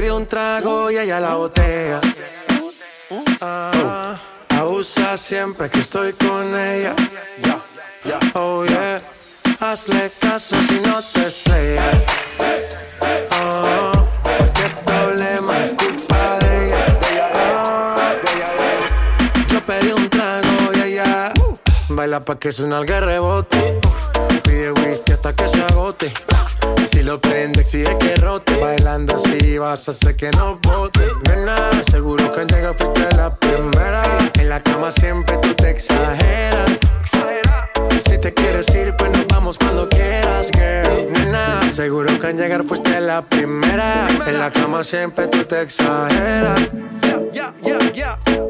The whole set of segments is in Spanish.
pedí un trago y ella la botella. Ah, abusa siempre que estoy con ella. Oh yeah, hazle caso si no te estrellas. Oh, qué problema es culpa de ella. Yo pedí un trago y ella baila pa' que suena el rebote. Pide whisky hasta que se agote. Si lo prende, exige que rote. Bailando así vas a hacer que no bote. Nena, seguro que al llegar fuiste la primera. En la cama siempre tú te exageras. Si te quieres ir, pues nos vamos cuando quieras, girl. Nena, seguro que al llegar fuiste la primera. En la cama siempre tú te exageras. Yo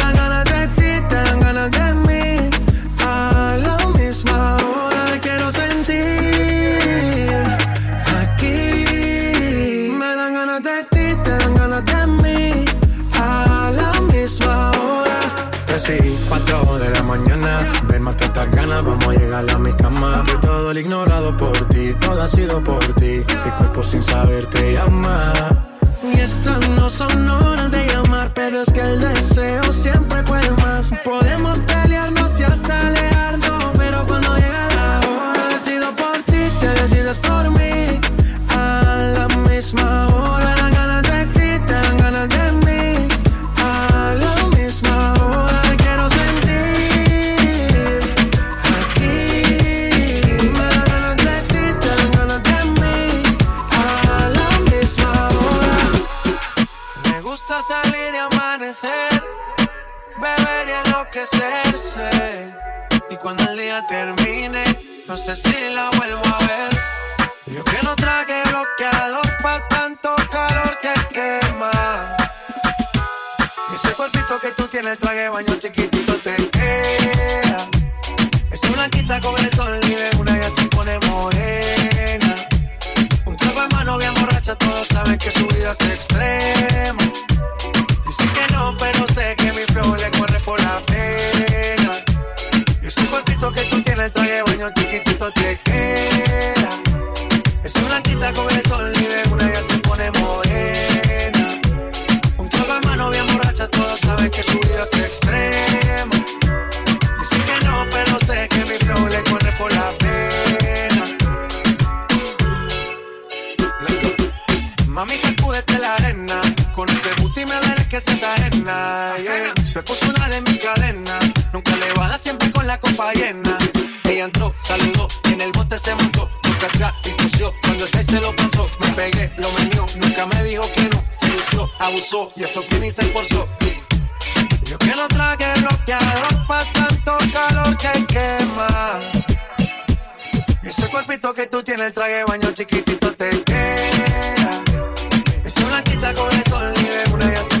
ganas, vamos a llegar a mi cama. Que todo el ignorado por ti, todo ha sido por ti. Mi cuerpo sin saber te llama. Y estas no son horas de llamar, pero es que el deseo siempre puede más. Podemos pelearnos y hasta alejarnos, que se lo pasó, me pegué, lo menió. Nunca me dijo que no. Se lució, abusó y eso que ni se esforzó. Yo que no traje bloqueador pa' tanto calor que quema. Ese cuerpito que tú tienes, el traje baño chiquitito te queda. Esa blanquita con el sol y de una ya se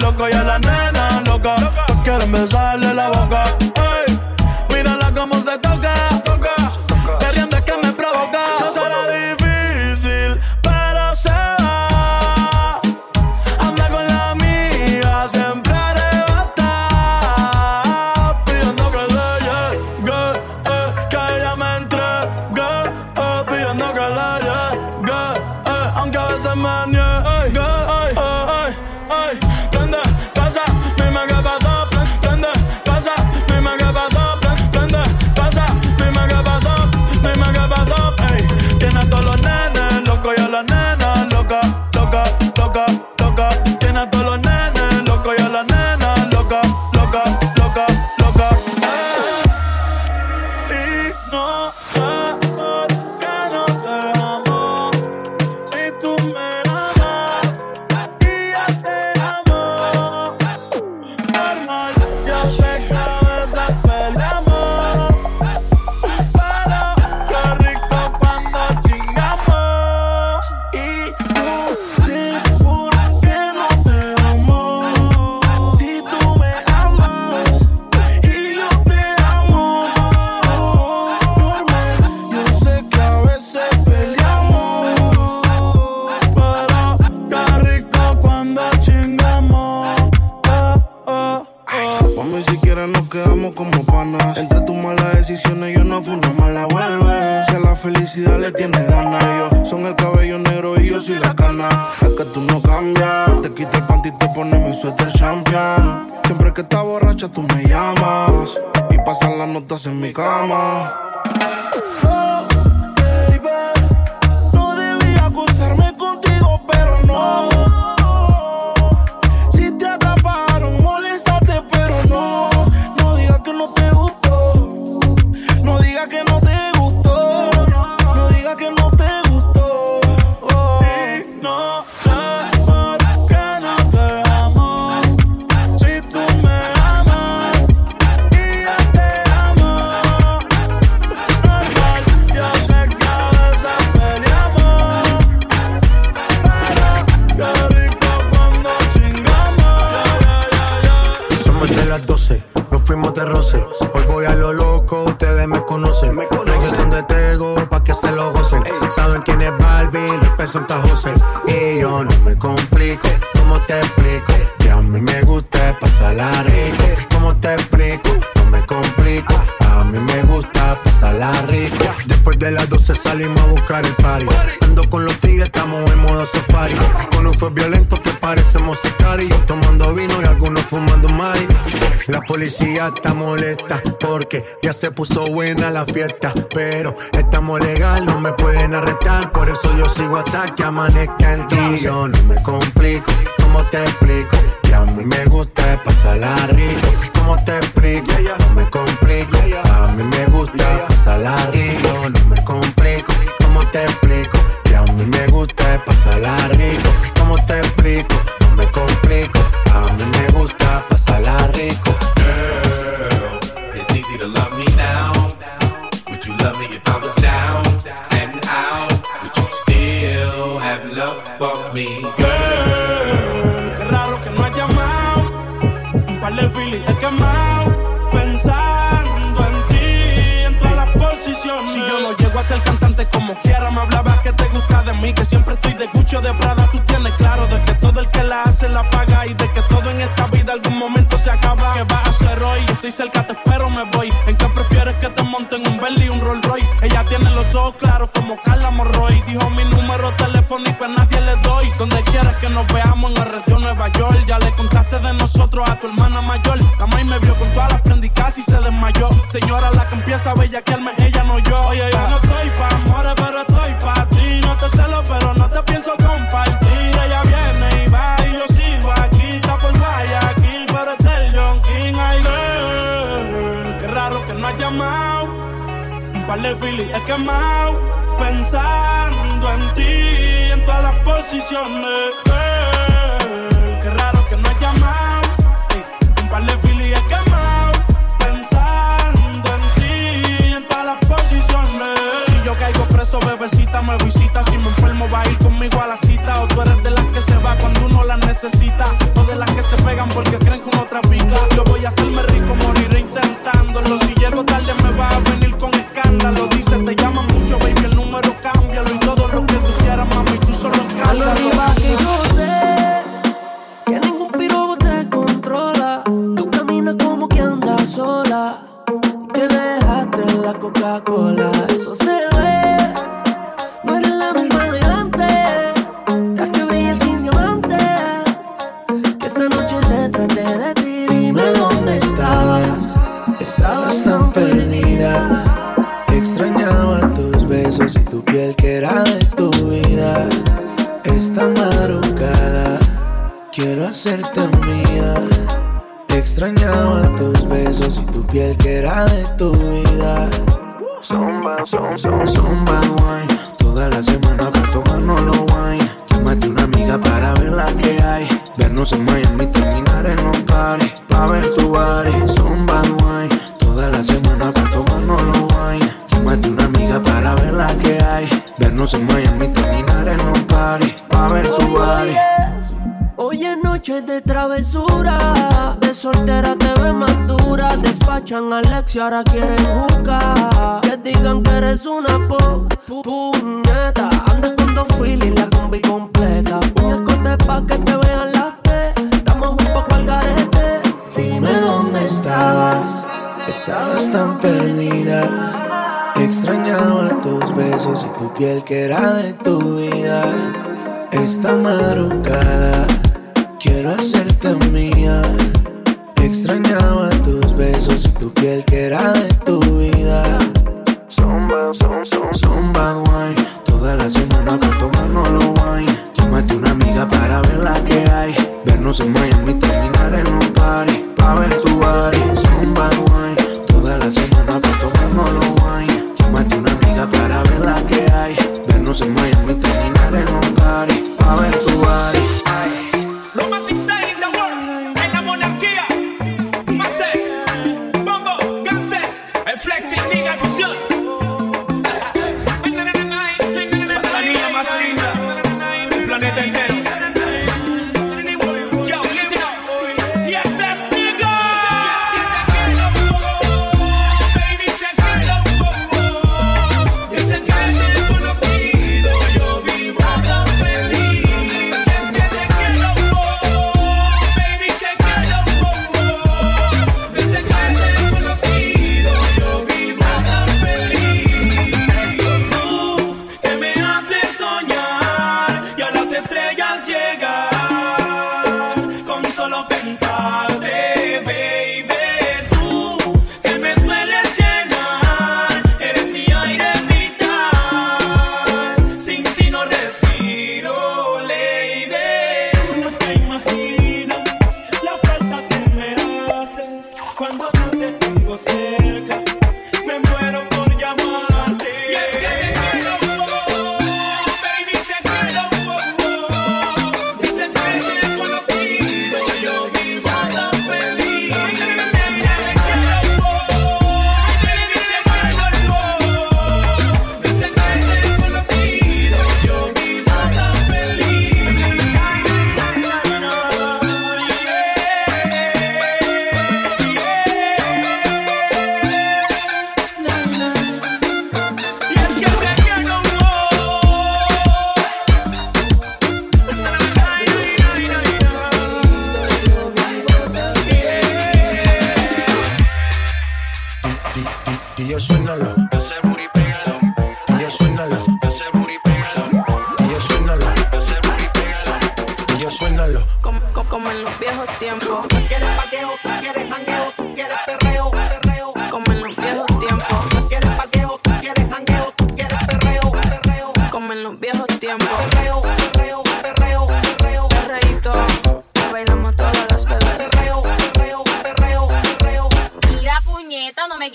Loco y a las nenas loca. Todos quieren besarle la boca. Malas decisiones yo no fui una mala vuelve. Si a la felicidad le tienes ganas, yo son el cabello negro y yo soy la cana. Es que tú no cambias. Te quita el panty y te pones mi suéter champion. Siempre que estás borracha tú me llamas. Y pasan las notas en mi cama. Oh, no debía acostarme contigo, pero no. López Santa José. Y no me complico, policía está molesta porque ya se puso buena la fiesta. Pero estamos legal, no me pueden arrestar. Por eso yo sigo hasta que amanezca en ti. Yo no me complico, ¿cómo te explico? Que a mí me gusta pasarla rico. ¿Cómo te explico? No me complico, a mí me gusta pasarla rico. No me complico, ¿cómo te explico? Que a mí me gusta pasarla rico. ¿Cómo te explico? No me complico, a mí me gusta pasarla rico. Que siempre estoy de Gucci o de Prada. Tú tienes claro de que todo el que la hace la paga. Y de que todo en esta vida algún momento se acaba. ¿Qué vas a hacer hoy? Estoy cerca, te espero, me voy. ¿En qué prefieres que te monten un Bentley y un Rolls Royce? Ella tiene los ojos claros como Carla Morroy. Dijo mi número telefónico a nadie le doy. Donde quieras que nos veamos en la región Nueva York. Ya le contaste de nosotros a tu hermana mayor. La maíz me vio con todas las prendicas y se desmayó. Señora, la que empieza a bellaquearme, ella no yo. Yo Vale, Philly, he quemado pensando en ti, en todas las posiciones. Qué raro que no has llamado. Un par de Philly, he quemado pensando en ti, en todas las posiciones. Si yo caigo preso, bebecita, me visita. Si me enfermo, va a ir conmigo a la cita. O tú eres de las que se va cuando uno la necesita. eres una po pu puñeta. Andas con dos filis, la combi completa. Un escote pa' que te vean las te. Damos un poco al garete. Dime dónde estabas. Estabas tan perdida. Extrañaba tus besos y tu piel que era de tu vida. Esta madrugada quiero hacerte mía. Extrañaba tus besos y tu piel que era de tu vida. amiga para ver la que hay. Vernos en Miami, terminar en un party. Pa' ver tu bar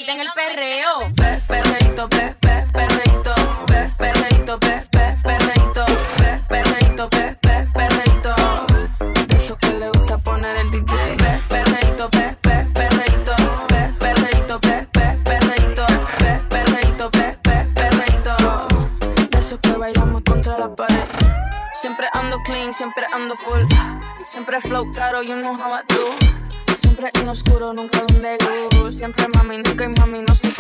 en el perreo. Ve, perreito, ve, ve, perreito, ve, perreito, ve, perreito, ve, perreito, ve, ve, perreito. De esos que le gusta poner el DJ. Ve, perreito, ve, ve, perreito, ve, perreito, ve, ve, perreito, ve, perreito, ve, ve, perreito. De esos que bailamos contra la pared. Siempre ando clean, siempre ando full. Siempre flow caro, you know how I do. Siempre en oscuro, nunca donde siempre mami, nunca y mami, no soy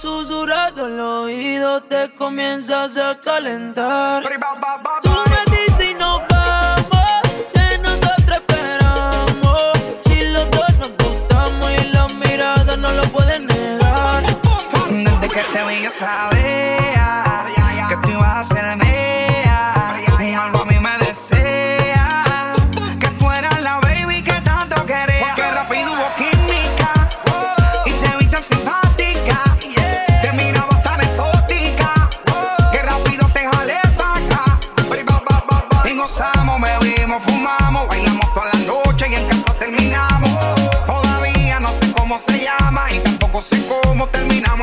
Susurrado en los oído te comienzas a calentar. Tú me dices y nos vamos, que nosotros esperamos. Si los dos nos gustamos y las miradas no lo pueden negar. Desde que te vi yo sabía que tú ibas a hacerme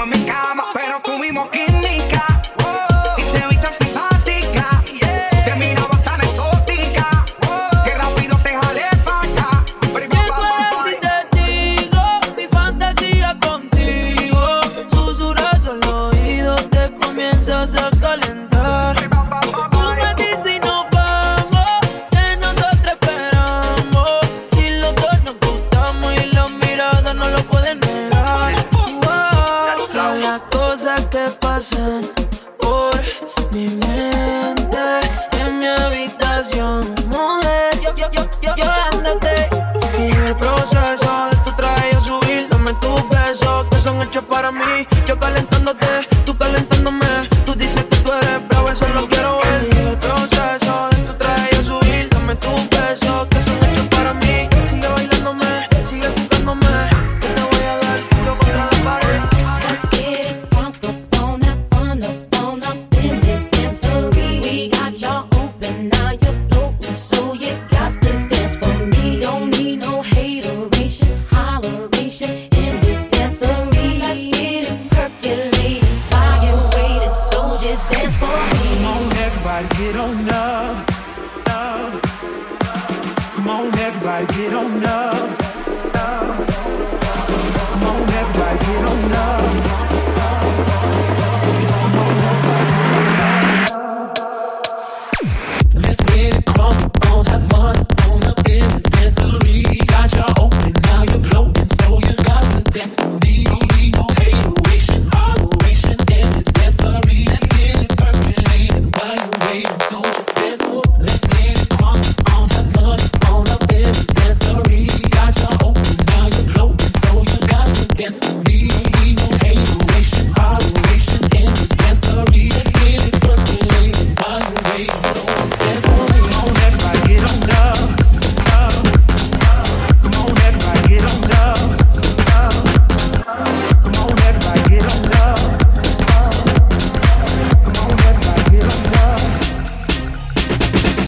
me out. cantando Got you open, now you're floating, so you got to dance for me.